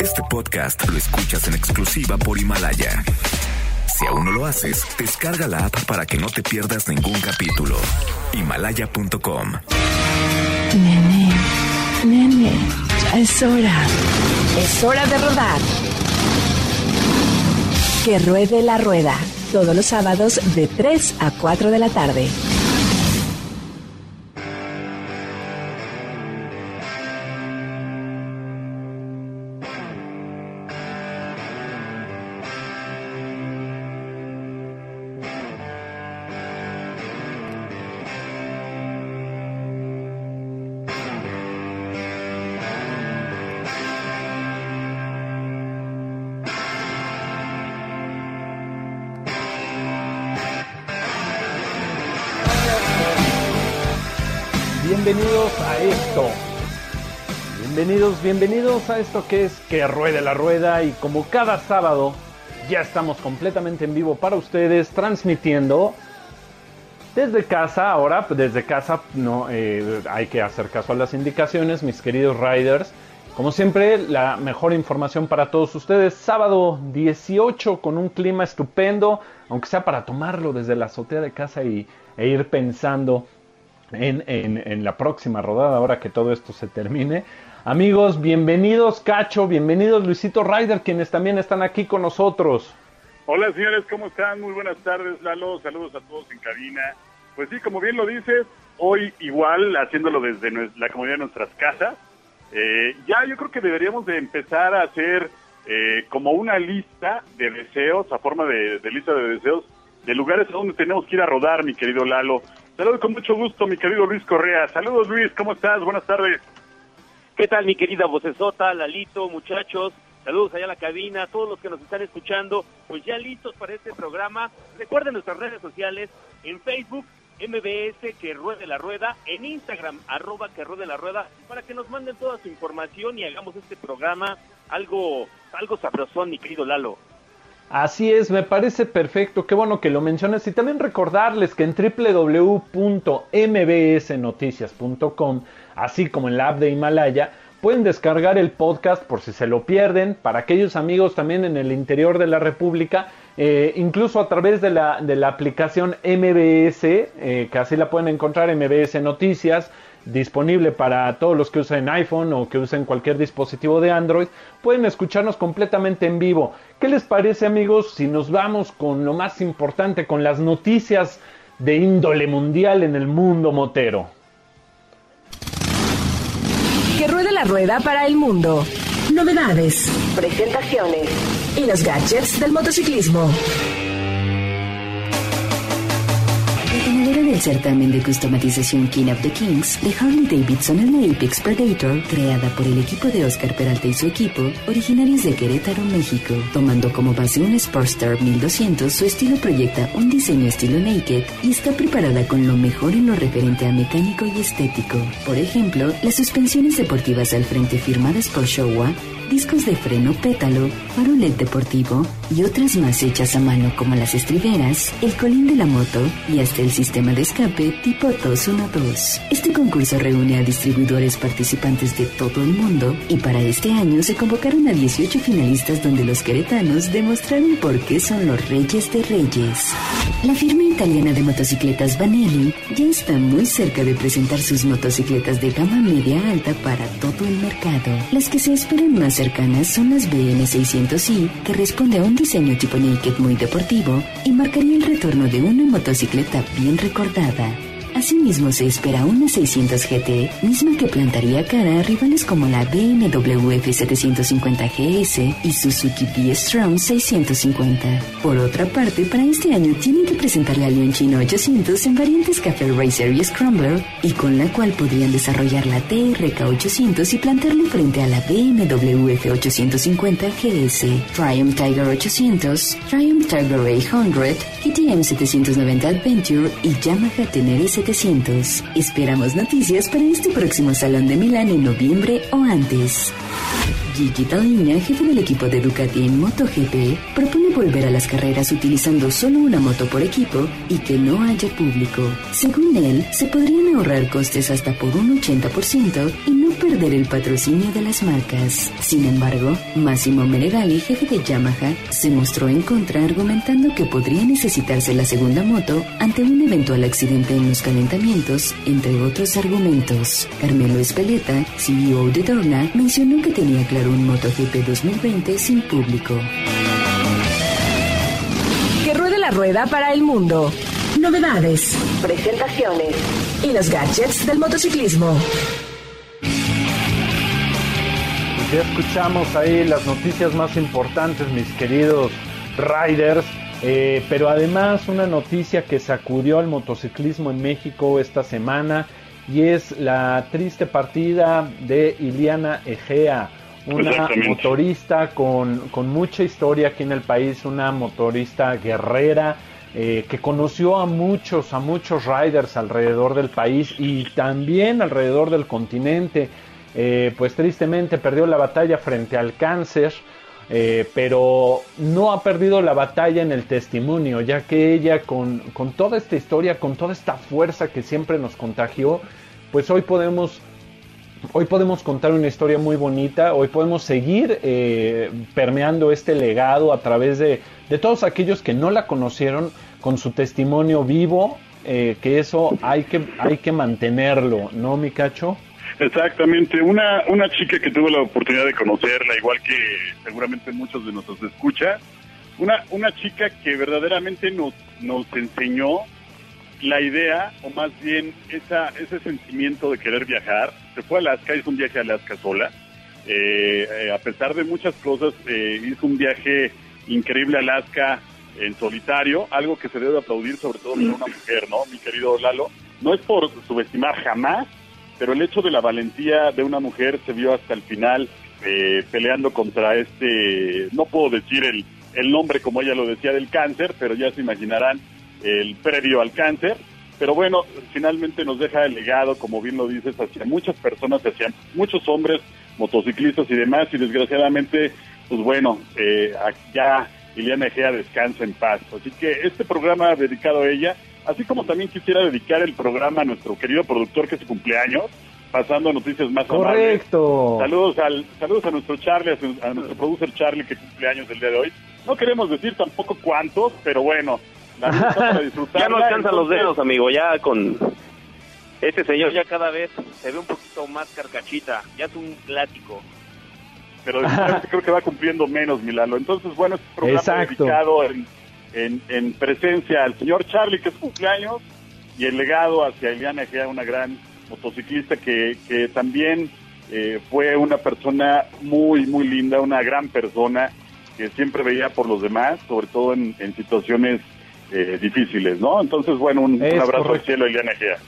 Este podcast lo escuchas en exclusiva por Himalaya. Si aún no lo haces, descarga la app para que no te pierdas ningún capítulo. Himalaya.com. Nene, nene, ya es hora. Es hora de rodar. Que ruede la rueda. Todos los sábados de 3 a 4 de la tarde. Bienvenidos, bienvenidos a esto que es Que Ruede la Rueda y como cada sábado ya estamos completamente en vivo para ustedes transmitiendo desde casa. Ahora, desde casa no eh, hay que hacer caso a las indicaciones, mis queridos riders. Como siempre, la mejor información para todos ustedes. Sábado 18 con un clima estupendo, aunque sea para tomarlo desde la azotea de casa y, e ir pensando en, en, en, la próxima rodada, ahora que todo esto se termine. Amigos, bienvenidos Cacho, bienvenidos Luisito Ryder, quienes también están aquí con nosotros. Hola señores, ¿cómo están? Muy buenas tardes, Lalo, saludos a todos en cabina. Pues sí, como bien lo dices, hoy igual haciéndolo desde la comodidad de nuestras casas, eh, ya yo creo que deberíamos de empezar a hacer eh, como una lista de deseos, a forma de, de lista de deseos, de lugares a donde tenemos que ir a rodar, mi querido Lalo. Saludos con mucho gusto, mi querido Luis Correa. Saludos, Luis, ¿cómo estás? Buenas tardes. ¿Qué tal, mi querida vocesota, Lalito, muchachos? Saludos allá a la cabina, a todos los que nos están escuchando. Pues ya listos para este programa. Recuerden nuestras redes sociales en Facebook, MBS que ruede la rueda, en Instagram, arroba que ruede la rueda, para que nos manden toda su información y hagamos este programa algo, algo sabrosón, mi querido Lalo. Así es, me parece perfecto, qué bueno que lo menciones y también recordarles que en www.mbsnoticias.com, así como en la app de Himalaya, pueden descargar el podcast por si se lo pierden, para aquellos amigos también en el interior de la República, eh, incluso a través de la, de la aplicación MBS, eh, que así la pueden encontrar, MBS Noticias, disponible para todos los que usen iPhone o que usen cualquier dispositivo de Android, pueden escucharnos completamente en vivo. ¿Qué les parece amigos si nos vamos con lo más importante, con las noticias de índole mundial en el mundo motero? La rueda para el mundo. Novedades, presentaciones y los gadgets del motociclismo. Ganadora del certamen de customatización King of the Kings de Harley Davidson en la Apex Predator, creada por el equipo de Oscar Peralta y su equipo, originarios de Querétaro, México. Tomando como base un Sportster 1200, su estilo proyecta un diseño estilo naked y está preparada con lo mejor en lo referente a mecánico y estético. Por ejemplo, las suspensiones deportivas al frente firmadas por Showa discos de freno pétalo, faro LED deportivo y otras más hechas a mano como las estriberas, el colín de la moto y hasta el sistema de escape tipo 212. Este concurso reúne a distribuidores participantes de todo el mundo y para este año se convocaron a 18 finalistas donde los queretanos demostraron por qué son los reyes de reyes. La firma italiana de motocicletas Vanelli ya está muy cerca de presentar sus motocicletas de gama media alta para todo el mercado. Las que se esperan más cercanas son las BN600i, que responde a un diseño tipo naked muy deportivo y marcaría el retorno de una motocicleta bien recordada. Asimismo se espera una 600 GT, misma que plantaría cara a rivales como la BMW F750 GS y Suzuki V-Strom 650. Por otra parte, para este año tienen que presentar la Leoncino 800 en variantes Café Racer y Scrambler, y con la cual podrían desarrollar la TRK 800 y plantarle frente a la BMW F850 GS, Triumph Tiger 800, Triumph Tiger 800, KTM 790 Adventure y Yamaha Tenere 700. Esperamos noticias para este próximo Salón de Milán en noviembre o antes. Gigi Dall'Igna, jefe del equipo de Ducati en MotoGP, propone volver a las carreras utilizando solo una moto por equipo y que no haya público. Según él, se podrían ahorrar costes hasta por un 80% y no perder el patrocinio de las marcas. Sin embargo, Massimo Menegali, jefe de Yamaha, se mostró en contra argumentando que podría necesitarse la segunda moto ante un eventual accidente en los calentamientos, entre otros argumentos. Carmelo Espeleta, CEO de Dorna, mencionó que tenía claro un MotoGP 2020 sin público. La rueda para el mundo. Novedades, presentaciones y los gadgets del motociclismo. Ya escuchamos ahí las noticias más importantes, mis queridos riders. Eh, pero además una noticia que sacudió al motociclismo en México esta semana y es la triste partida de Iliana Egea, una motorista con, con, mucha historia aquí en el país, una motorista guerrera eh, que conoció a muchos, a muchos riders alrededor del país y también alrededor del continente. Eh, pues tristemente perdió la batalla frente al cáncer. Eh, pero no ha perdido la batalla en el testimonio, ya que ella con, con, toda esta historia, con toda esta fuerza que siempre nos contagió, pues hoy podemos, hoy podemos contar una historia muy bonita, hoy podemos seguir eh, permeando este legado a través de, de, todos aquellos que no la conocieron con su testimonio vivo, eh, que eso hay que, hay que mantenerlo, ¿no, mi cacho? Exactamente, una, una chica que tuve la oportunidad de conocerla, igual que seguramente muchos de nosotros escucha, una, una chica que verdaderamente nos, nos enseñó la idea, o más bien esa, ese sentimiento de querer viajar. Se fue a Alaska, hizo un viaje a Alaska sola. Eh, eh, a pesar de muchas cosas, eh, hizo un viaje increíble a Alaska en solitario, algo que se debe aplaudir sobre todo para una mujer, ¿no? Mi querido Lalo. No es por subestimar jamás pero el hecho de la valentía de una mujer se vio hasta el final eh, peleando contra este, no puedo decir el, el nombre como ella lo decía del cáncer, pero ya se imaginarán el previo al cáncer. Pero bueno, finalmente nos deja el legado, como bien lo dices, hacia muchas personas, hacia muchos hombres, motociclistas y demás, y desgraciadamente, pues bueno, eh, ya Iliana Egea descansa en paz. Así que este programa dedicado a ella Así como también quisiera dedicar el programa a nuestro querido productor que es su cumpleaños, pasando a noticias más Correcto. Saludos al saludos a nuestro Charlie, a, nuestro producer Charlie que cumple años el día de hoy. No queremos decir tampoco cuántos, pero bueno, para disfrutar. ya no alcanzan los dedos, amigo, ya con este señor ya cada vez se ve un poquito más carcachita, ya es un clásico. Pero creo que va cumpliendo menos, Milalo. Entonces, bueno, este programa dedicado en en, presencia al señor Charlie, que es cumpleaños, y el legado hacia Eliana Egea, una gran motociclista que, que también eh, fue una persona muy, muy linda, una gran persona que siempre veía por los demás, sobre todo en, situaciones eh, difíciles, ¿no? Entonces, bueno, un, abrazo al cielo, Eliana Egea.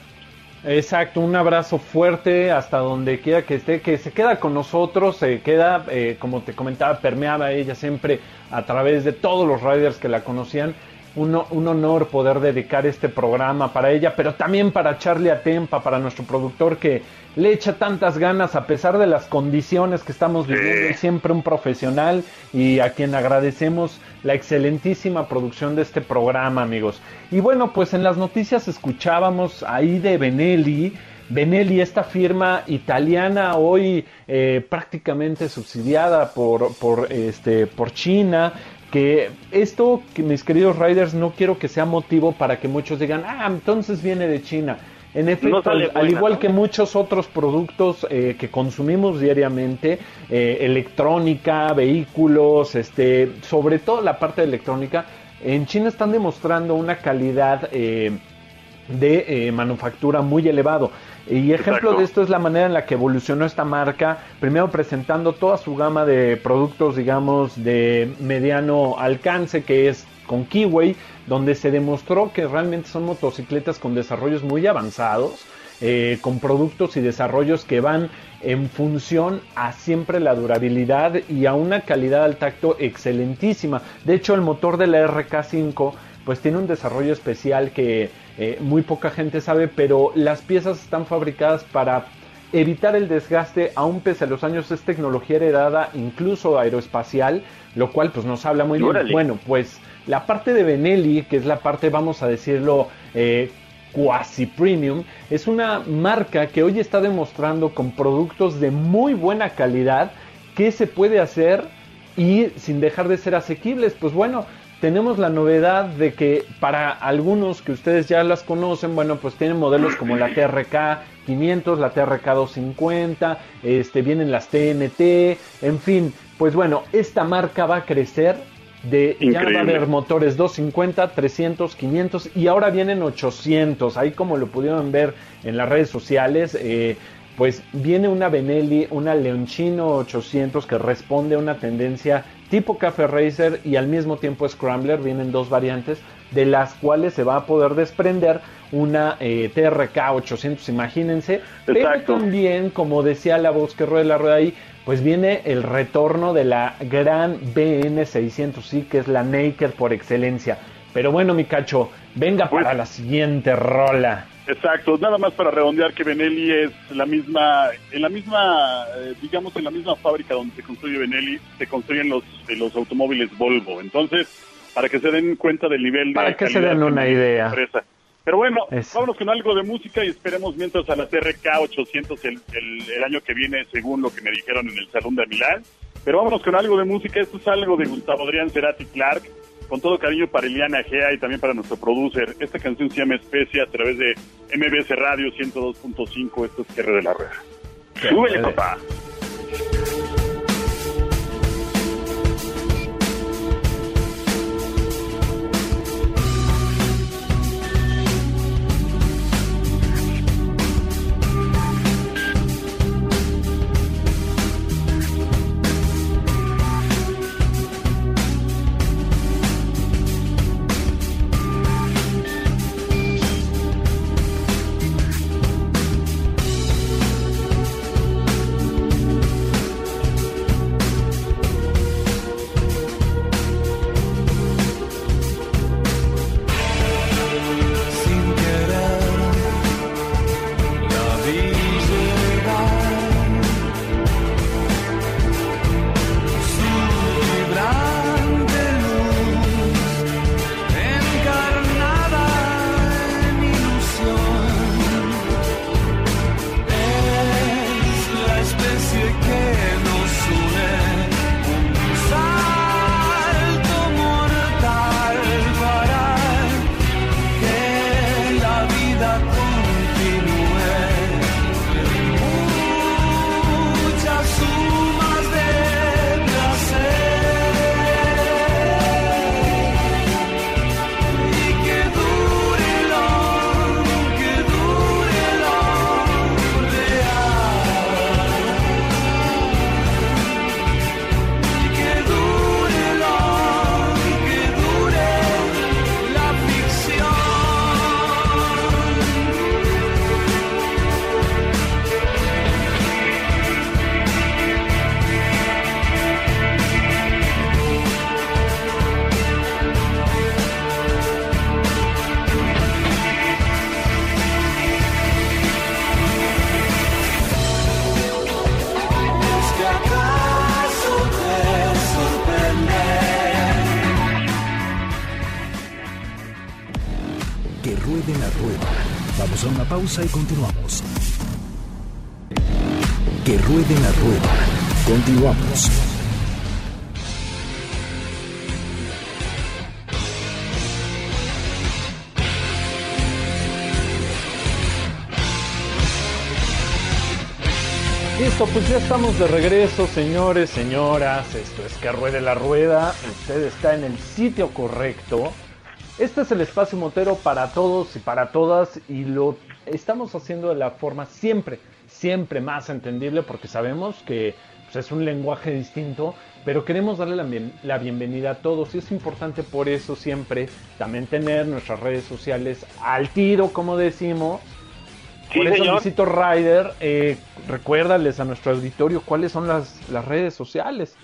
Exacto, un abrazo fuerte hasta donde quiera que esté, que se queda con nosotros, se queda, eh, como te comentaba, permeaba ella siempre a través de todos los riders que la conocían. Un, un, honor poder dedicar este programa para ella, pero también para Charlie Atempa, para nuestro productor que le echa tantas ganas a pesar de las condiciones que estamos viviendo, siempre un profesional y a quien agradecemos la excelentísima producción de este programa, amigos. Y bueno, pues en las noticias escuchábamos ahí de Benelli, Benelli, esta firma italiana hoy eh, prácticamente subsidiada por, por, este, por China, que esto, que mis queridos riders, no quiero que sea motivo para que muchos digan, ah, entonces viene de China. En efecto, al, igual que muchos otros productos eh, que consumimos diariamente, eh, electrónica, vehículos, este, sobre todo la parte de electrónica, en China están demostrando una calidad eh, de manufactura muy elevado. Y ejemplo de esto es la manera en la que evolucionó esta marca, primero presentando toda su gama de productos, digamos, de mediano alcance, que es con Kiwi, donde se demostró que realmente son motocicletas con desarrollos muy avanzados, eh, con productos y desarrollos que van en función a siempre la durabilidad y a una calidad al tacto excelentísima. De hecho, el motor de la RK5 pues tiene un desarrollo especial que eh, muy poca gente sabe, pero las piezas están fabricadas para evitar el desgaste, aún pese a los años, es tecnología heredada, incluso aeroespacial, lo cual pues nos habla muy bien. Bueno, pues la parte de Benelli, que es la parte, vamos a decirlo, eh, Quasi Premium es una marca que hoy está demostrando con productos de muy buena calidad que se puede hacer y sin dejar de ser asequibles. Pues bueno, tenemos la novedad de que para algunos que ustedes ya las conocen, bueno, pues tienen modelos como la TRK 500, la TRK 250, este, vienen las TNT, en fin, pues bueno, esta marca va a crecer de ya va a haber motores 250, 300, 500 y ahora vienen 800. Ahí como lo pudieron ver en las redes sociales, eh, pues viene una Benelli, una Leonchino 800 que responde a una tendencia tipo Café Racer y al mismo tiempo Scrambler. Vienen dos variantes de las cuales se va a poder desprender una eh, TRK 800, imagínense. Pero también, como decía la voz que rueda la rueda ahí, pues viene el retorno de la gran BN600, sí, que es la Naked por excelencia. Pero bueno, mi cacho, venga pues para la siguiente rola. Exacto, nada más para redondear que Benelli es la misma, en la misma, eh, digamos, en la misma fábrica donde se construye Benelli, se construyen los, los automóviles Volvo. Entonces, para que se den cuenta del nivel de... Para que se den una idea. Pero bueno, vámonos con algo de música y esperemos mientras a la TRK 800 el, el, año que viene, según lo que me dijeron en el Salón de Milán. Pero vámonos con algo de música. Esto es algo de Gustavo Adrián Cerati Clark. Con todo cariño para Eliana Gea y también para nuestro producer. Esta canción se llama Especia a través de MBS Radio 102.5. Esto es Guerra de la Rueda. Súbele, papá. Y continuamos. Que ruede la rueda. Continuamos. Listo, pues ya estamos de regreso, señores, señoras. Esto es que ruede la rueda. Usted está en el sitio correcto. Este es el espacio motero para todos y para todas y lo estamos haciendo de la forma siempre, siempre más entendible porque sabemos que pues, es un lenguaje distinto, pero queremos darle la, bienvenida a todos y es importante por eso siempre también tener nuestras redes sociales al tiro, como decimos. por eso, Luisito Ryder, eh, recuérdales a nuestro auditorio cuáles son las, las redes sociales.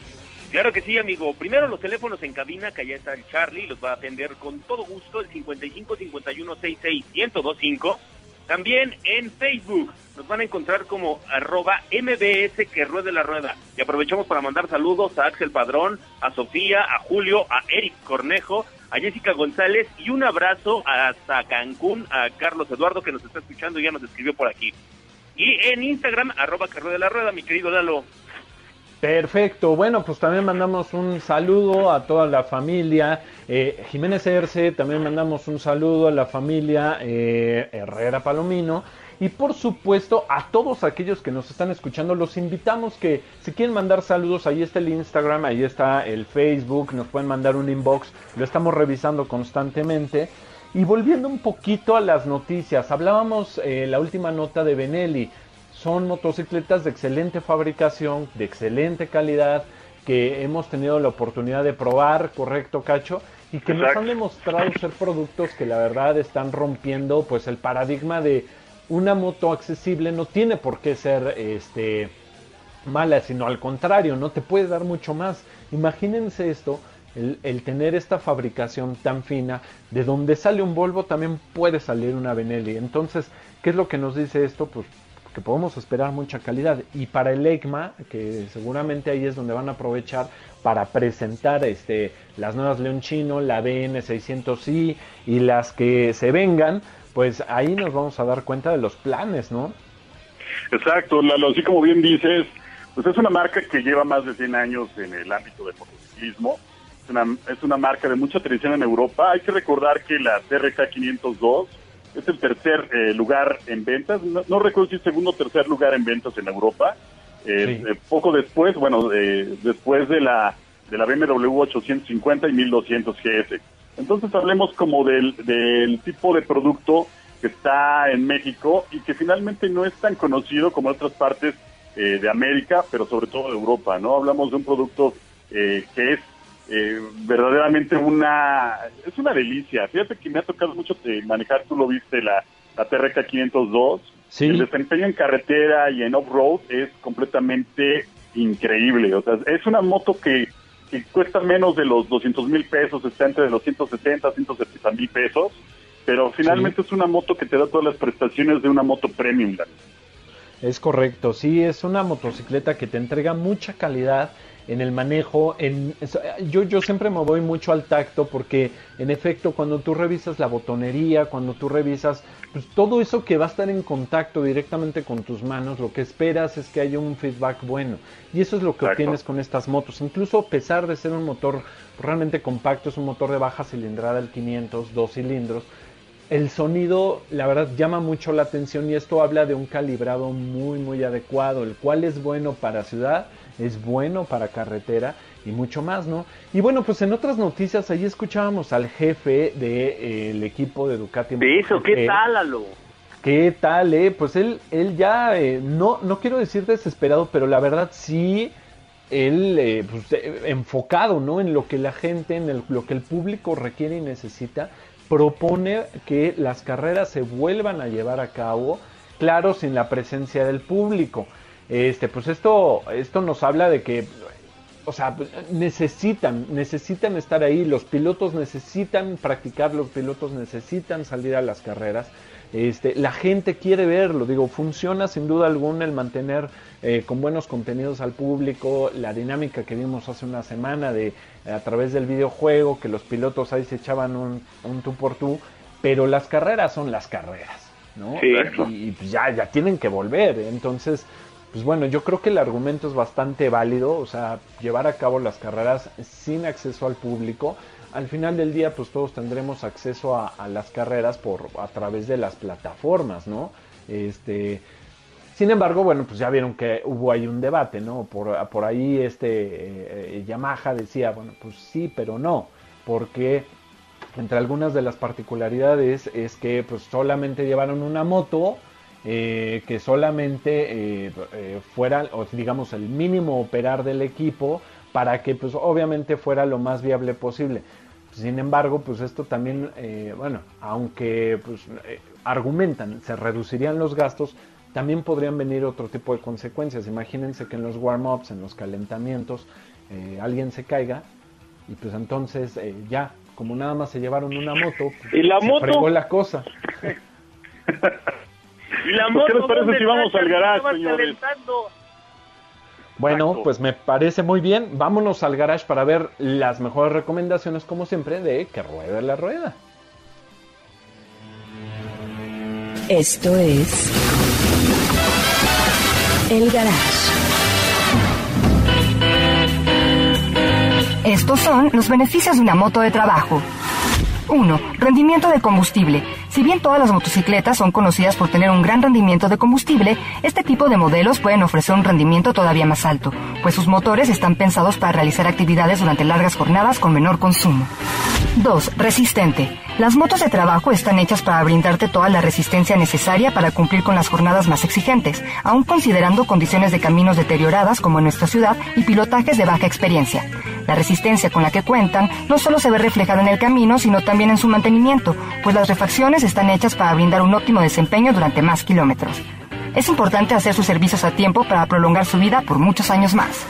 Claro que sí, amigo. Primero los teléfonos en cabina, que allá está el Charlie, los va a atender con todo gusto, el 55 51 66 1025 También en Facebook nos van a encontrar como arroba MBS que ruede la rueda. Y aprovechamos para mandar saludos a Axel Padrón, a Sofía, a Julio, a Eric Cornejo, a Jessica González y un abrazo hasta Cancún a Carlos Eduardo que nos está escuchando y ya nos escribió por aquí. Y en Instagram, arroba que ruede la rueda, mi querido Lalo. Perfecto, bueno, pues también mandamos un saludo a toda la familia. Eh, Jiménez Erce, también mandamos un saludo a la familia eh, Herrera Palomino. Y por supuesto, a todos aquellos que nos están escuchando, los invitamos que si quieren mandar saludos, ahí está el Instagram, ahí está el Facebook, nos pueden mandar un inbox, lo estamos revisando constantemente. Y volviendo un poquito a las noticias, hablábamos eh, la última nota de Benelli son motocicletas de excelente fabricación, de excelente calidad, que hemos tenido la oportunidad de probar, correcto, Cacho, y que nos han demostrado ser productos que la verdad están rompiendo pues el paradigma de una moto accesible no tiene por qué ser este mala, sino al contrario, no te puede dar mucho más. Imagínense esto, el, el, tener esta fabricación tan fina, de donde sale un Volvo también puede salir una Benelli. Entonces, ¿qué es lo que nos dice esto? Pues que podemos esperar mucha calidad. Y para el ECMA, que seguramente ahí es donde van a aprovechar para presentar este, las nuevas Leonchino, la BN600i y las que se vengan, pues ahí nos vamos a dar cuenta de los planes, ¿no? Exacto, Lalo, así como bien dices, pues es una marca que lleva más de 100 años en el ámbito del motociclismo. Es una, es una marca de mucha tradición en Europa. Hay que recordar que la TRK 502 es el tercer eh, lugar en ventas, no, recuerdo si es segundo o tercer lugar en ventas en Europa. Eh, eh, poco después, bueno, después de la de la BMW 850 y 1200 GS. Entonces hablemos como del, del tipo de producto que está en México y que finalmente no es tan conocido como en otras partes de América, pero sobre todo de Europa, ¿no? Hablamos de un producto que es eh, verdaderamente una es una delicia. Fíjate que me ha tocado mucho manejar, tú lo viste, la, la TRK 502. El desempeño en carretera y en off-road es completamente increíble. O sea, es una moto que, cuesta menos de los 200 mil pesos, está entre los 170, 170 mil pesos, pero finalmente es una moto que te da todas las prestaciones de una moto premium. Es correcto, sí, es una motocicleta que te entrega mucha calidad en el manejo. En, yo, yo siempre me voy mucho al tacto porque en efecto cuando tú revisas la botonería, cuando tú revisas pues, todo eso que va a estar en contacto directamente con tus manos, lo que esperas es que haya un feedback bueno. Y eso es lo que obtienes con estas motos. Incluso a pesar de ser un motor realmente compacto, es un motor de baja cilindrada, el 500, dos cilindros. El sonido, la verdad, llama mucho la atención y esto habla de un calibrado muy, muy adecuado, el cual es bueno para ciudad es bueno para carretera y mucho más, ¿no? Y bueno, pues en otras noticias, ahí escuchábamos al jefe del de, equipo de Ducati. De eso, ¿qué tal, Alo? ¿Qué tal, eh? Pues él, él ya, eh, no, no quiero decir desesperado, pero la verdad sí, él eh, pues, eh, enfocado, ¿no? En lo que la gente, en lo que el público requiere y necesita, propone que las carreras se vuelvan a llevar a cabo, claro, sin la presencia del público. Este, pues esto, esto nos habla de que, o sea, necesitan, necesitan estar ahí, los pilotos necesitan practicar, los pilotos necesitan salir a las carreras. Este, la gente quiere verlo, digo, funciona sin duda alguna el mantener eh, con buenos contenidos al público, la dinámica que vimos hace una semana de a través del videojuego, que los pilotos ahí se echaban un, un tú por tú, pero las carreras son las carreras, ¿no? y, pues ya, ya tienen que volver, entonces pues bueno, yo creo que el argumento es bastante válido, o sea, llevar a cabo las carreras sin acceso al público. Al final del día, pues todos tendremos acceso a, las carreras por a través de las plataformas, ¿no? Este, sin embargo, bueno, pues ya vieron que hubo ahí un debate, ¿no? Por, por ahí este eh, Yamaha decía, bueno, pues sí, pero no, porque entre algunas de las particularidades es que pues solamente llevaron una moto eh, que solamente eh, fuera, digamos, el mínimo operar del equipo para que, pues, obviamente fuera lo más viable posible. Sin embargo, pues esto también, bueno, aunque pues, argumentan, se reducirían los gastos, también podrían venir otro tipo de consecuencias. Imagínense que en los warm-ups, en los calentamientos, alguien se caiga y pues entonces ya, como nada más se llevaron una moto, pues, ¿Y la se moto? la cosa. Y la Pues, ¿Qué les moto, parece ¿dónde si vamos al garage, señores? calentando. Bueno, Exacto. pues me parece muy bien. Vámonos al garage para ver las mejores recomendaciones, como siempre, de que ruede la rueda. Esto es El Garage. Estos son los beneficios de una moto de trabajo. 1. Rendimiento de combustible. Si bien todas las motocicletas son conocidas por tener un gran rendimiento de combustible, este tipo de modelos pueden ofrecer un rendimiento todavía más alto, pues sus motores están pensados para realizar actividades durante largas jornadas con menor consumo. 2. Resistente. Las motos de trabajo están hechas para brindarte toda la resistencia necesaria para cumplir con las jornadas más exigentes, aun considerando condiciones de caminos deterioradas como en nuestra ciudad y pilotajes de baja experiencia. La resistencia con la que cuentan no solo se ve reflejada en el camino, sino también en su mantenimiento, pues las refacciones están hechas para brindar un óptimo desempeño durante más kilómetros. Es importante hacer sus servicios a tiempo para prolongar su vida por muchos años más.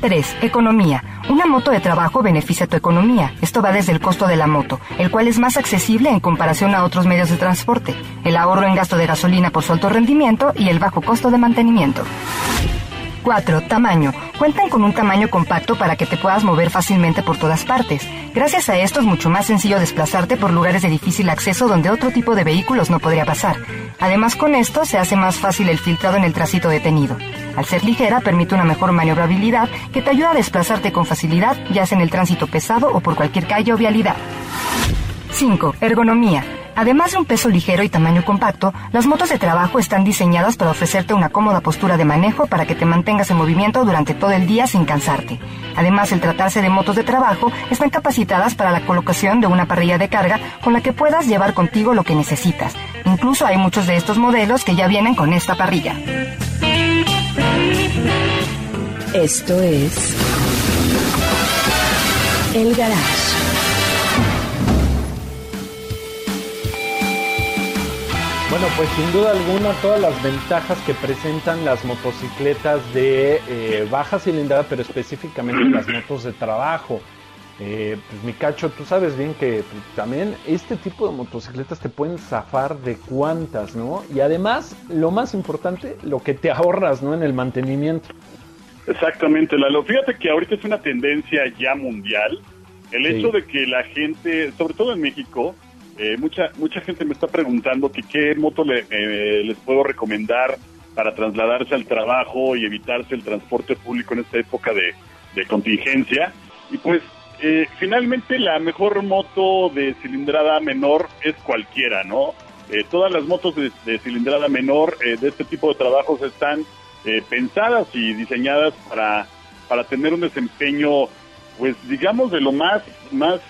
3. Economía. Una moto de trabajo beneficia tu economía. Esto va desde el costo de la moto, el cual es más accesible en comparación a otros medios de transporte, el ahorro en gasto de gasolina por su alto rendimiento y el bajo costo de mantenimiento. 4. Tamaño. Cuentan con un tamaño compacto para que te puedas mover fácilmente por todas partes. Gracias a esto es mucho más sencillo desplazarte por lugares de difícil acceso donde otro tipo de vehículos no podría pasar. Además con esto se hace más fácil el filtrado en el tránsito detenido. Al ser ligera permite una mejor maniobrabilidad que te ayuda a desplazarte con facilidad ya sea en el tránsito pesado o por cualquier calle o vialidad. 5. Ergonomía. Además de un peso ligero y tamaño compacto, las motos de trabajo están diseñadas para ofrecerte una cómoda postura de manejo para que te mantengas en movimiento durante todo el día sin cansarte. Además, el tratarse de motos de trabajo, están capacitadas para la colocación de una parrilla de carga con la que puedas llevar contigo lo que necesitas. Incluso hay muchos de estos modelos que ya vienen con esta parrilla. Esto es El Garage. Bueno, pues sin duda alguna todas las ventajas que presentan las motocicletas de eh, baja cilindrada, pero específicamente las motos de trabajo. Eh, pues mi cacho, tú sabes bien que pues, también este tipo de motocicletas te pueden zafar de cuantas, ¿no? Y además, lo más importante, lo que te ahorras, ¿no? En el mantenimiento. Exactamente, Lalo. Fíjate que ahorita es una tendencia ya mundial el Sí. hecho de que la gente, sobre todo en México, eh, mucha mucha gente me está preguntando que qué moto le- eh, les puedo recomendar para trasladarse al trabajo y evitarse el transporte público en esta época de, contingencia. Y pues eh, finalmente la mejor moto de cilindrada menor es cualquiera, ¿no? Eh, todas las motos de, de cilindrada menor eh, de este tipo de trabajos están eh, pensadas y diseñadas para, para tener un desempeño, pues digamos, de lo más, más,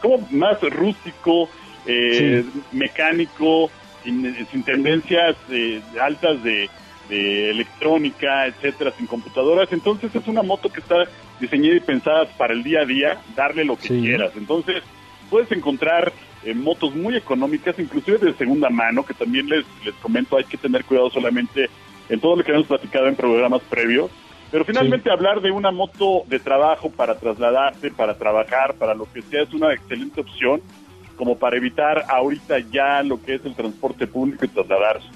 como más rústico, eh, mecánico, sin, sin tendencias eh, altas de, de electrónica, etcétera, sin computadoras. Entonces es una moto que está diseñada y pensada para el día a día, darle lo que Sí. quieras. Entonces puedes encontrar eh, motos muy económicas, inclusive de segunda mano, que también les, les comento, hay que tener cuidado solamente en todo lo que hemos platicado en programas previos. Pero finalmente hablar de una moto de trabajo para trasladarte, para trabajar, para lo que sea, es una excelente opción como para evitar ahorita ya lo que es el transporte público y trasladarse.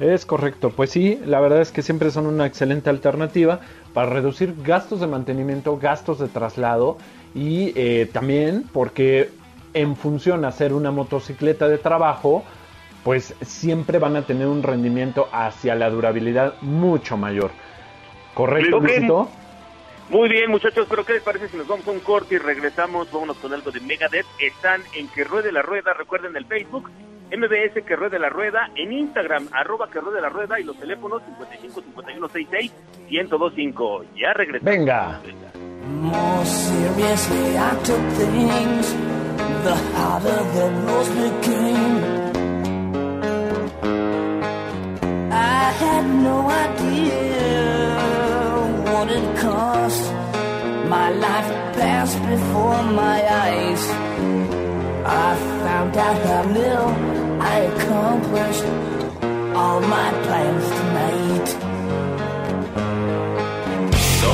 Es correcto, pues sí, la verdad es que siempre son una excelente alternativa para reducir gastos de mantenimiento, gastos de traslado y eh, también porque en función a ser una motocicleta de trabajo, pues siempre van a tener un rendimiento hacia la durabilidad mucho mayor. ¿Correcto. Luisito? Muy bien, muchachos, pero ¿qué les parece si nos vamos a un corte y regresamos? Vámonos con algo de Megadeth. Están en Que Ruede la Rueda, recuerden el Facebook, MBS Que Ruede la Rueda, en Instagram, arroba Que Ruede la Rueda y los teléfonos 55 51 66 1025. Ya regresamos. Venga. More seriously I took things, the harder the roads became. I had no idea what it cost. My life passed before my eyes. I found out how little I accomplished all my plans tonight. So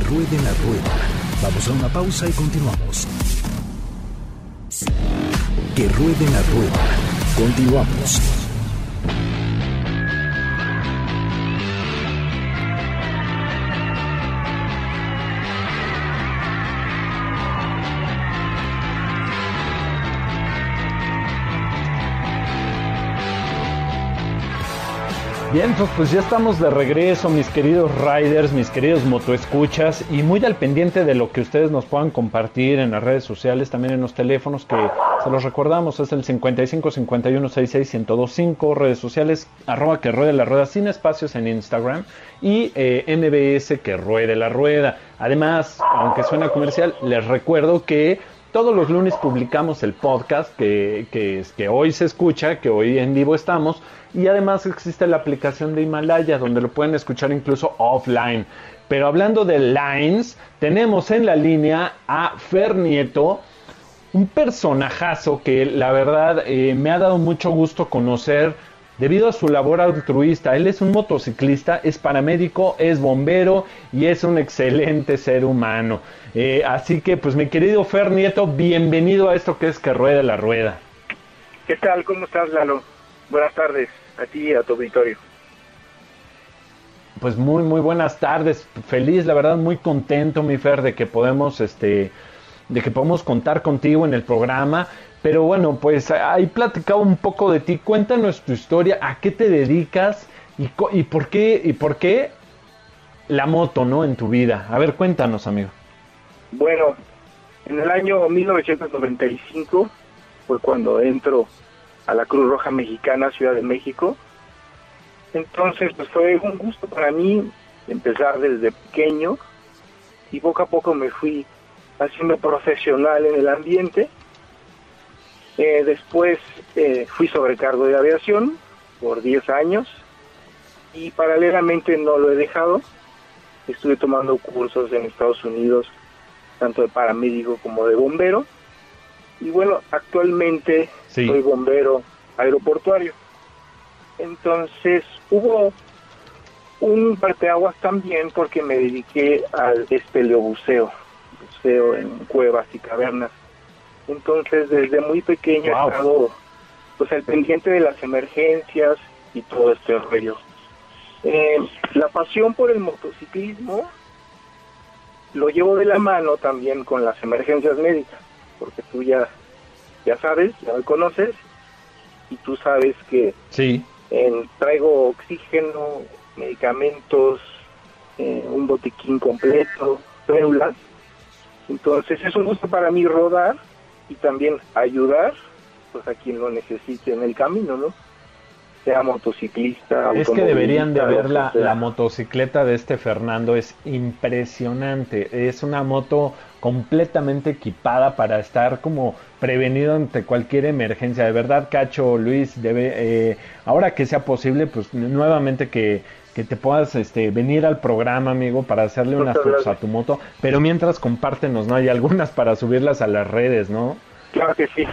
ruede la rueda. Vamos a una pausa y continuamos. Que ruede la rueda. Continuamos. Bien, entonces pues ya estamos de regreso, mis queridos riders, mis queridos motoescuchas, y muy al pendiente de lo que ustedes nos puedan compartir en las redes sociales, también en los teléfonos, que se los recordamos, es el 55 51 66 1025, redes sociales, arroba que ruede la rueda, sin espacios en Instagram, y eh, MBS que ruede la rueda. Además, aunque suena comercial, les recuerdo que todos los lunes publicamos el podcast que, que, hoy se escucha, que hoy en vivo estamos, y además existe la aplicación de Himalaya donde lo pueden escuchar incluso offline. Pero hablando de lines, tenemos en la línea a Fer Nieto, un personajazo que la verdad eh, me ha dado mucho gusto conocer debido a su labor altruista. Él es un motociclista, es paramédico, es bombero y es un excelente ser humano. Eh, así que pues mi querido Fer Nieto, bienvenido a esto que es que rueda la rueda. ¿Qué tal? ¿Cómo estás, Lalo? Buenas tardes a ti y a tu auditorio. Pues muy muy buenas tardes, feliz, la verdad muy contento mi Fer de que podemos este de que podemos contar contigo en el programa, pero bueno, pues ahí platicaba un poco de ti, cuéntanos tu historia, a qué te dedicas y, y por qué y por qué la moto, ¿no? En tu vida. A ver, cuéntanos, amigo. Bueno, en el año 1995 fue cuando entro a la Cruz Roja Mexicana, Ciudad de México. Entonces, pues fue un gusto para mí empezar desde pequeño y poco a poco me fui haciendo profesional en el ambiente. Eh, después eh, fui sobrecargo de aviación por 10 años y paralelamente no lo he dejado. Estuve tomando cursos en Estados Unidos, tanto de paramédico como de bombero. Y bueno, actualmente Sí. soy bombero aeroportuario. Entonces hubo un parteaguas también porque me dediqué al espeleobuceo, buceo en cuevas y cavernas. Entonces desde muy pequeño Wow. he estado pues al pendiente de las emergencias y todo este rollo. Eh, la pasión por el motociclismo lo llevo de la mano también con las emergencias médicas, porque tú ya, ya sabes, ya me conoces, y tú sabes que Sí. traigo oxígeno, medicamentos, eh, un botiquín completo, células. Entonces es un gusto para mí rodar y también ayudar pues a quien lo necesite en el camino, ¿no? Sea motociclista, Es que deberían de ver la, que sea. la motocicleta de este Fernando, es impresionante. Es una moto completamente equipada para estar como prevenido ante cualquier emergencia. De verdad, Cacho, Luis, debe, eh, ahora que sea posible, pues nuevamente que, que te puedas este, venir al programa, amigo, para hacerle unas fotos a tu moto. Pero mientras compártenos, ¿no? Hay algunas para subirlas a las redes, ¿no? Claro que sí.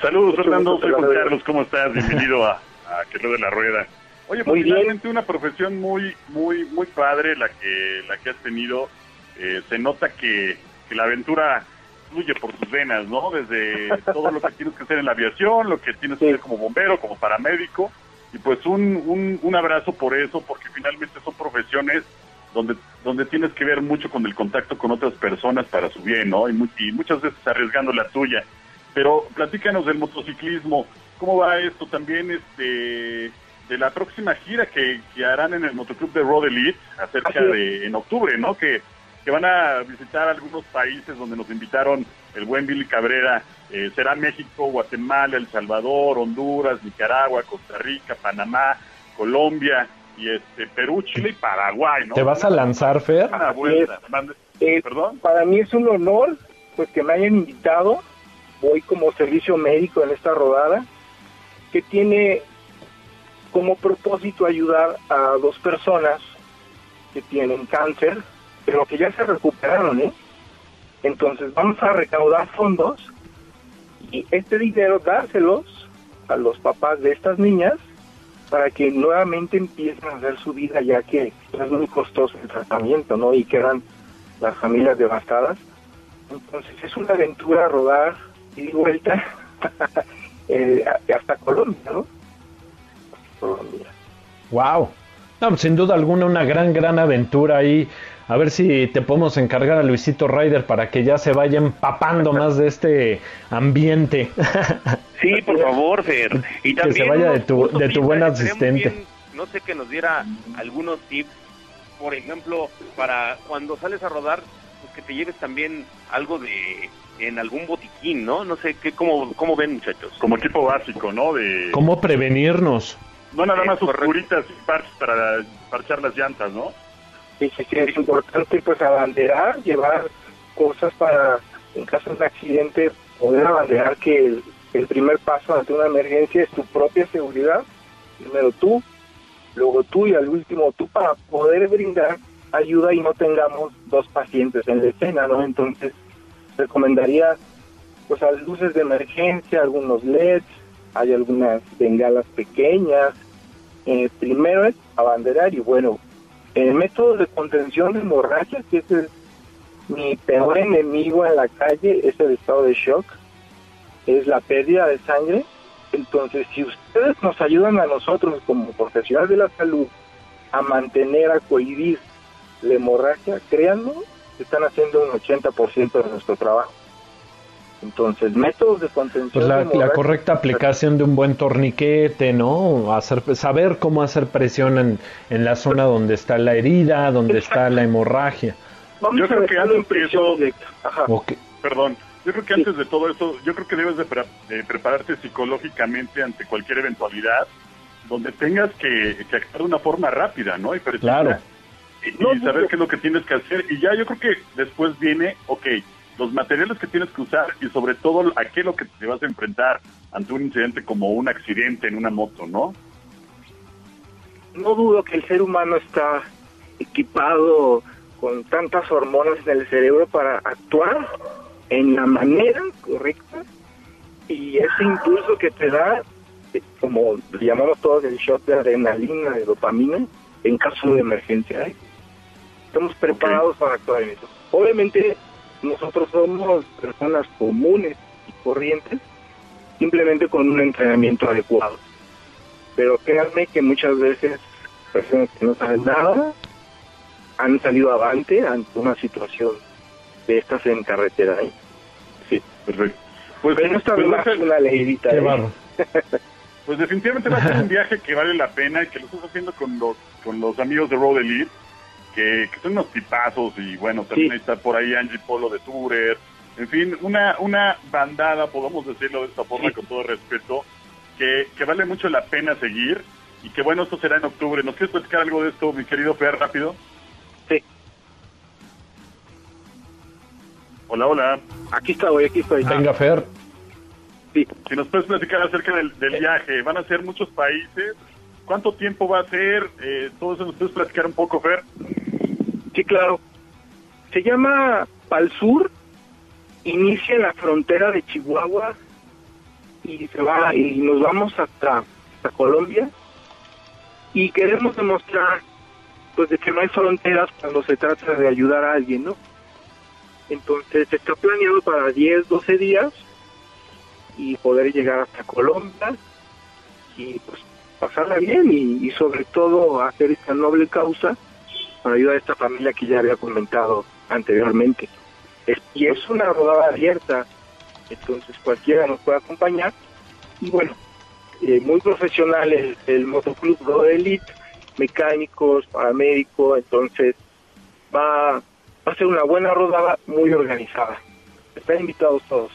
Saludos, Fernando. Soy Juan. Carlos. ¿Cómo estás? Bienvenido a, a Que Ruede la Rueda. Oye, pues Muy bien. finalmente una profesión muy, muy, muy padre la que, la que has tenido. Eh, se nota que, que la aventura fluye por tus venas, ¿no? Desde todo lo que tienes que hacer en la aviación, lo que tienes que hacer como bombero, como paramédico. Y pues un, un, un abrazo por eso, porque finalmente son profesiones donde, donde tienes que ver mucho con el contacto con otras personas para su bien, ¿no? Y, mu- y muchas veces arriesgando la tuya. Pero platícanos del motociclismo, ¿cómo va esto también este de la próxima gira que, que harán en el Motoclub de Road Elite acerca de en octubre, ¿no? Que, que van a visitar algunos países donde nos invitaron el buen Billy Cabrera, eh, será México, Guatemala, El Salvador, Honduras, Nicaragua, Costa Rica, Panamá, Colombia y este Perú, Chile y Paraguay, ¿no? ¿Te vas a lanzar, Fer? Una vuelta. Mande- Eh, ¿Perdón? Para mí es un honor pues que me hayan invitado. Voy como servicio médico en esta rodada que tiene como propósito ayudar a dos personas que tienen cáncer, pero que ya se recuperaron, ¿eh? Entonces vamos a recaudar fondos y este dinero dárselos a los papás de estas niñas para que nuevamente empiecen a hacer su vida ya que es muy costoso el tratamiento, ¿no? Y quedan las familias devastadas. Entonces es una aventura rodar y vuelta eh, hasta Colombia, ¿no? Colombia. Wow. No, sin duda alguna una gran, gran aventura ahí. A ver si te podemos encargar a Luisito Ryder para que ya se vaya empapando más de este ambiente. Sí, por favor, Fer. Y Que también se vaya de tu- de tu buen asistente. bien, no sé que nos diera algunos tips, por ejemplo, para cuando sales a rodar, pues que te lleves también algo de en algún botiquín, ¿no? No sé qué cómo cómo ven, muchachos. Como equipo básico, ¿no? De, ¿Cómo prevenirnos? no nada más correcto. oscuritas y parches para parchar las llantas, ¿no? Sí, sí, sí, es importante pues abanderar, llevar cosas para, en caso de un accidente, poder abanderar que el, el primer paso ante una emergencia es tu propia seguridad, primero tú, luego tú y al último tú para poder brindar ayuda y no tengamos dos pacientes en la escena, ¿no? Entonces, recomendaría pues a luces de emergencia, algunos LEDs, hay algunas bengalas pequeñas. Eh, primero es abanderar y bueno, el método de contención de hemorragia, que es el- mi peor enemigo en la calle, es el estado de shock, es la pérdida de sangre. Entonces, si ustedes nos ayudan a nosotros como profesionales de la salud a mantener, a cohibir la hemorragia, créanme, están haciendo un 80% de nuestro trabajo. Entonces, métodos de contención Pues la, de la hemorragia- correcta aplicación de un buen torniquete, ¿no? Hacer, saber cómo hacer presión en, en la zona donde está la herida, donde está la hemorragia. Vamos Yo a creo que antes de eso-. Perdón, yo creo que antes de todo esto, yo creo que debes de, pre- de prepararte psicológicamente ante cualquier eventualidad donde tengas que, que actuar de una forma rápida, ¿no? Y. Claro. Y, saber no. qué es lo que tienes que hacer. Y ya yo creo que después viene, ok, los materiales que tienes que usar y sobre todo a qué es lo que te vas a enfrentar ante un incidente como un accidente en una moto, ¿no? no dudo que el ser humano está equipado con tantas hormonas en el cerebro para actuar en la manera correcta y ese impulso que te da, como llamamos todos el shot de adrenalina, de dopamina, en caso de emergencia. ¿eh? Estamos preparados para actuar en eso. Obviamente nosotros somos personas comunes y corrientes, simplemente con un entrenamiento adecuado pero créanme que muchas veces personas que no saben nada han salido avante ante una situación de estas en carretera. ¿eh? Sí. Perfecto. Pues, Pero no está pues más una leidita. Qué ¿eh? Pues definitivamente va a ser un viaje que vale la pena y que lo estás haciendo con los con los amigos de Road Elite, que, que son unos tipazos y bueno, también Sí. está por ahí Angie Polo de Tourer. En fin, una una bandada, podemos decirlo de esta forma Sí. con todo respeto, que, que vale mucho la pena seguir y que bueno, esto será en octubre. ¿Nos quieres platicar algo de esto, mi querido Fer, rápido? Sí. Hola, hola. Aquí estoy, aquí estoy. Venga, Fer. Sí. Si nos puedes platicar acerca del, del viaje, ¿van a ser muchos países? ¿Cuánto tiempo va a ser? Eh, todo eso nos puedes platicar un poco, Fer. Sí, claro. Se llama Pal Sur, inicia en la frontera de Chihuahua y se va y nos vamos hasta, hasta Colombia y queremos demostrar pues de que no hay fronteras cuando se trata de ayudar a alguien, ¿no? Entonces está planeado para 10, 12 días y poder llegar hasta Colombia y pues pasarla bien y, y sobre todo hacer esta noble causa para ayudar a esta familia que ya había comentado anteriormente. Y es una rodada abierta, entonces cualquiera nos puede acompañar. Y bueno, eh, muy profesional el, motoclub Road Elite, mecánicos, paramédicos, entonces va, va a ser una buena rodada muy organizada. Están invitados todos.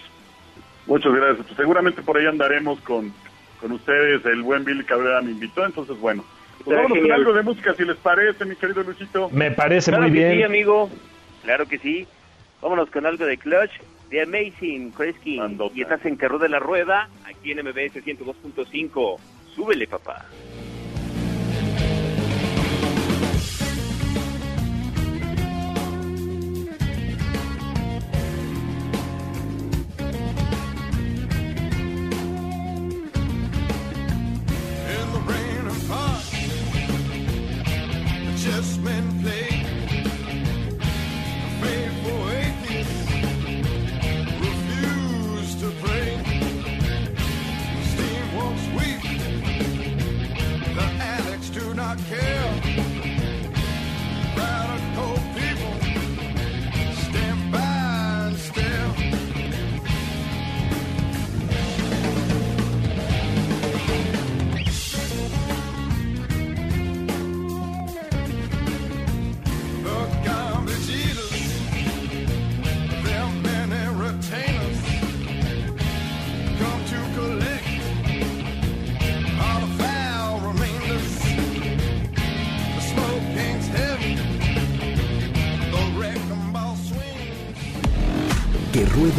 Muchas gracias. Pues seguramente por ahí andaremos con, con ustedes. El buen Billy Cabrera me invitó, entonces bueno. Pues vámonos con algo de música, si les parece, mi querido Luchito. Me parece Claro muy que sí, bien. amigo. Claro que sí. Vámonos con algo de Clutch, de Amazing, Kreskin. Bandota. Y estás en Carro de la Rueda, aquí en MBS 102.5. Súbele, papá.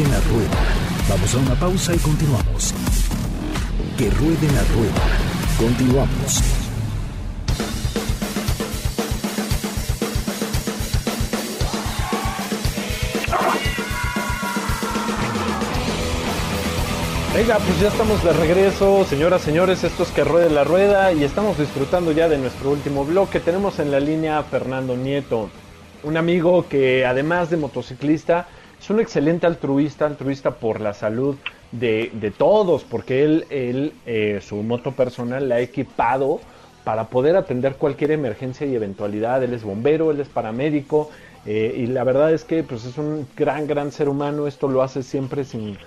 La rueda. Vamos a una pausa y continuamos. Que ruede la rueda. Continuamos. Venga, pues ya estamos de regreso, señoras, señores, esto es que ruede la rueda y estamos disfrutando ya de nuestro último bloque. Tenemos en la línea a Fernando Nieto, un amigo que además de motociclista es un excelente altruista, altruista por la salud de, todos, porque él, él eh, su moto personal la ha equipado para poder atender cualquier emergencia y eventualidad. Él es bombero, él es paramédico eh, y la verdad es que pues es un gran, gran ser humano. Esto lo hace siempre sin,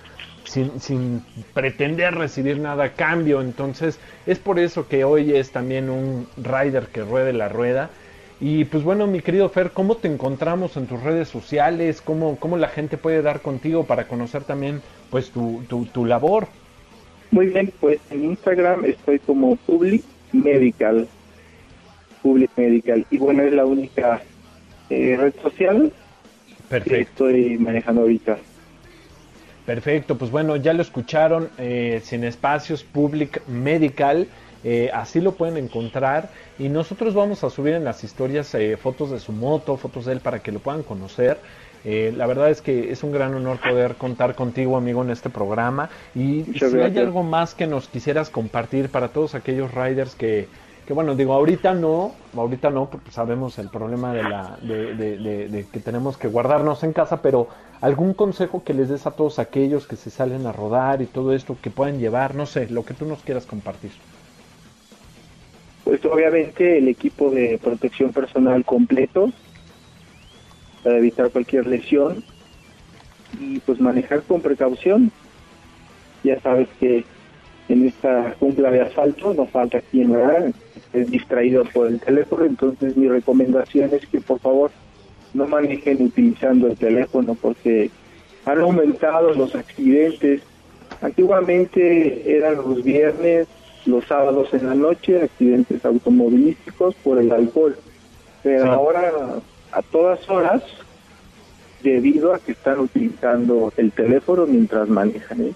sin, sin pretender recibir nada a cambio. Entonces es por eso que hoy es también un rider que ruede la rueda. Y pues bueno, mi querido Fer, ¿cómo te encontramos en tus redes sociales? ¿Cómo, cómo la gente puede dar contigo para conocer también pues tu, tu, tu labor? Muy bien, pues en Instagram estoy como Public Medical. Public Medical. Y bueno, es la única eh, red social que Perfecto. estoy manejando ahorita. Perfecto, pues bueno, ya lo escucharon, eh, Sin Espacios Public Medical, eh, así lo pueden encontrar y nosotros vamos a subir en las historias eh, fotos de su moto, fotos de él para que lo puedan conocer. Eh, la verdad es que es un gran honor poder contar contigo, amigo, en este programa. Y Muchas si hay algo más que nos quisieras compartir para todos aquellos riders que, que bueno, digo, ahorita no, ahorita no, porque sabemos el problema de, la, de, de- de- de que tenemos que guardarnos en casa, pero algún consejo que les des a todos aquellos que se salen a rodar y todo esto que puedan llevar, no sé, lo que tú nos quieras compartir. Pues obviamente el equipo de protección personal completo para evitar cualquier lesión y pues manejar con precaución. Ya sabes que en esta jungla de asfalto no falta quien ¿verdad? esté distraído por el teléfono, entonces mi recomendación es que por favor no manejen utilizando el teléfono porque han aumentado los accidentes. Antiguamente eran los viernes, los sábados en la noche, accidentes automovilísticos por el alcohol. Pero Sí. ahora a todas horas, debido a que están utilizando el teléfono mientras manejan. ¿eh?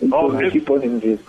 Entonces Oh, es- sí ponen en riesgo.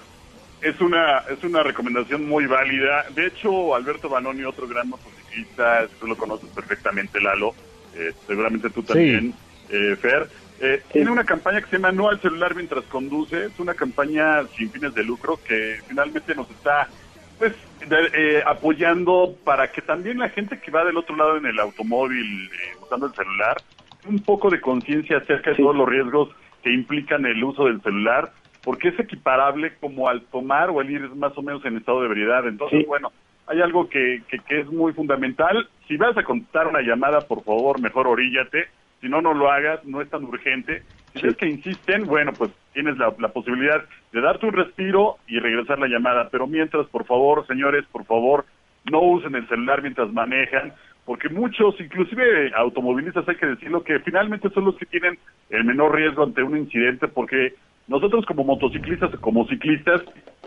Es una, es una recomendación muy válida. De hecho, Alberto Banoni, otro gran motociclista, tú lo conoces perfectamente, Lalo, eh, seguramente tú también, eh, Fer, eh, tiene una campaña que se llama No al celular mientras conduce. Es una campaña sin fines de lucro que finalmente nos está pues de- eh, apoyando para que también la gente que va del otro lado en el automóvil eh, usando el celular, un poco de conciencia acerca de Sí. todos los riesgos que implican el uso del celular, porque es equiparable como al tomar o al ir más o menos en estado de ebriedad. Entonces, Sí. bueno, hay algo que, que, que es muy fundamental. Si vas a contestar una llamada, por favor, mejor oríllate. Si no, no lo hagas, no es tan urgente. Si Sí. ves que insisten, bueno, pues tienes la, la posibilidad de darte un respiro y regresar la llamada. Pero mientras, por favor, señores, por favor, no usen el celular mientras manejan, porque muchos, inclusive automovilistas, hay que decirlo, que finalmente son los que tienen el menor riesgo ante un incidente, porque nosotros como motociclistas, como ciclistas,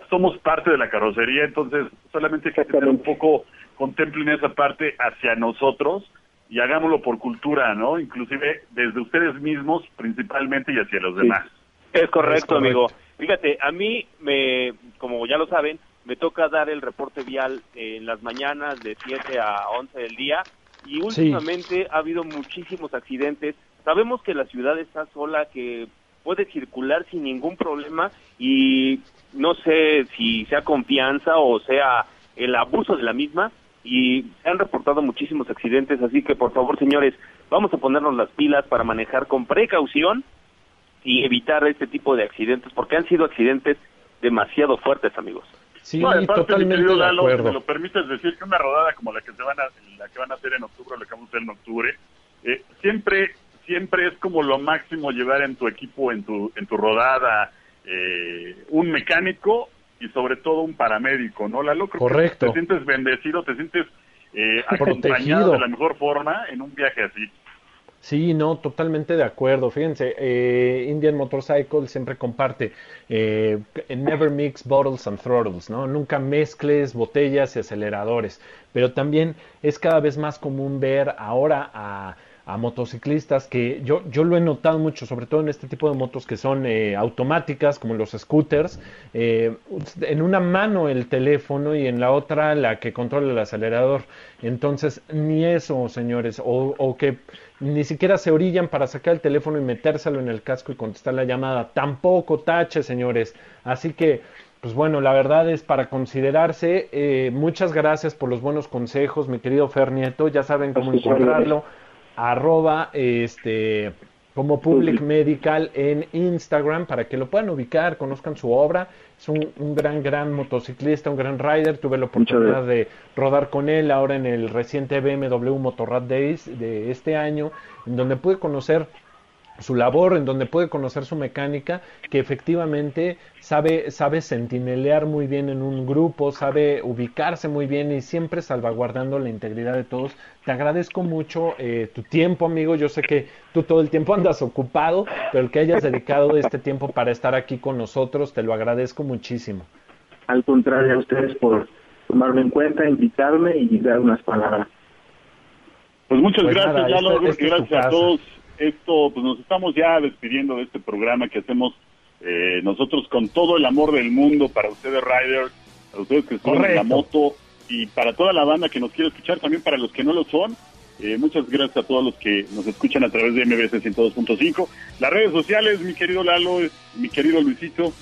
somos parte de la carrocería, entonces solamente hay que tener un poco, contemplen esa parte hacia nosotros y hagámoslo por cultura, ¿no? Inclusive desde ustedes mismos principalmente y hacia los Sí. demás. Es correcto, correcto. amigo. Fíjate, a mí, me, como ya lo saben, me toca dar el reporte vial en las mañanas de 7 a 11 del día y últimamente ha habido muchísimos accidentes. Sabemos que la ciudad está sola, que puede circular sin ningún problema y no sé si sea confianza o sea el abuso de la misma y se han reportado muchísimos accidentes, así que por favor, señores, vamos a ponernos las pilas para manejar con precaución y evitar este tipo de accidentes, porque han sido accidentes demasiado fuertes, amigos. Sí, No, aparte, mi totalmente querido de Lalo, si acuerdo. me lo permites decir que una rodada como la que se van a, la que van a hacer en octubre, o la que vamos a hacer en octubre, eh, siempre, siempre es como lo máximo llevar en tu equipo, en tu, en tu rodada, eh, un mecánico y sobre todo un paramédico, ¿no, Lalo? Creo que Correcto. te sientes bendecido, te sientes eh, acompañado de la mejor forma en un viaje así. Sí, no, totalmente de acuerdo. Fíjense, eh, Indian Motorcycle siempre comparte eh, never mix bottles and throttles, ¿no? Nunca mezcles botellas y aceleradores. Pero también es cada vez más común ver ahora a, a motociclistas que yo, yo lo he notado mucho, sobre todo en este tipo de motos que son eh, automáticas, como los scooters, eh, en una mano el teléfono y en la otra la que controla el acelerador. Entonces, ni eso, señores, o, o que ni siquiera se orillan para sacar el teléfono y metérselo en el casco y contestar la llamada. Tampoco tache, señores. Así que, pues bueno, la verdad es para considerarse. Eh, muchas gracias por los buenos consejos, mi querido Fer Nieto. Ya saben cómo encontrarlo. Arroba, este, como Public Medical en Instagram para que lo puedan ubicar, conozcan su obra. Es un, un gran, gran motociclista, un gran rider. Tuve la oportunidad de rodar con él ahora en el reciente BMW Motorrad Days de este año, en donde pude conocer su labor, en donde puede conocer su mecánica, que efectivamente sabe, sabe sentinelear muy bien en un grupo, sabe ubicarse muy bien y siempre salvaguardando la integridad de todos. Te agradezco mucho eh, tu tiempo, amigo. Yo sé que tú todo el tiempo andas ocupado, pero el que hayas dedicado este tiempo para estar aquí con nosotros, te lo agradezco muchísimo. Al contrario, a ustedes por tomarme en cuenta, invitarme y dar unas palabras. Pues muchas Pues gracias, nada, Lalo, esta- esta es tu gracias a todos. Esto, pues nos estamos ya despidiendo de este programa que hacemos eh, nosotros con todo el amor del mundo para ustedes, Riders, para ustedes que están en la moto y para toda la banda que nos quiere escuchar, también para los que no lo son. Eh, muchas gracias a todos los que nos escuchan a través de MBS 102.5. Las redes sociales, mi querido Lalo, mi querido Luisito.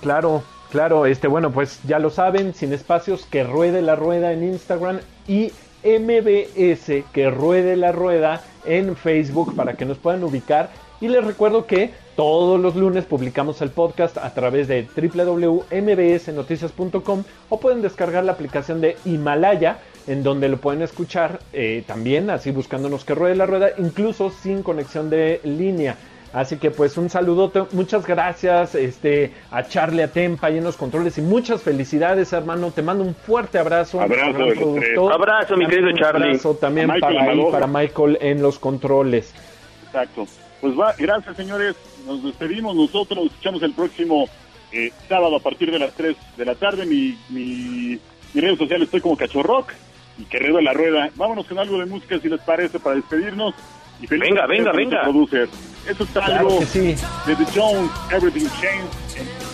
Claro, claro, este, bueno, pues ya lo saben, sin espacios, que ruede la rueda en Instagram y MBS, que ruede la rueda en Facebook para que nos puedan ubicar. Y les recuerdo que todos los lunes publicamos el podcast a través de www.mbsnoticias.com o pueden descargar la aplicación de Himalaya en donde lo pueden escuchar eh, también, así buscándonos que ruede la rueda, incluso sin conexión de línea. Así que pues un saludote, muchas gracias este, a Charlie Atempa y en los controles y muchas felicidades hermano, te mando un fuerte abrazo. Abrazo productor. Abrazo, mi querido Charlie. abrazo también para, ahí, para Michael en los controles. Exacto. Pues va, gracias señores, nos despedimos nosotros, nos escuchamos el próximo eh, sábado a partir de las 3 de la tarde, mi, mi, mi redes sociales estoy como Cachorrock y que rueda la rueda. Vámonos con algo de música si les parece para despedirnos. Y feliz Venga, venga, venga. producer. Eso es Claro algo que sí. de The Jones, Everything Changed.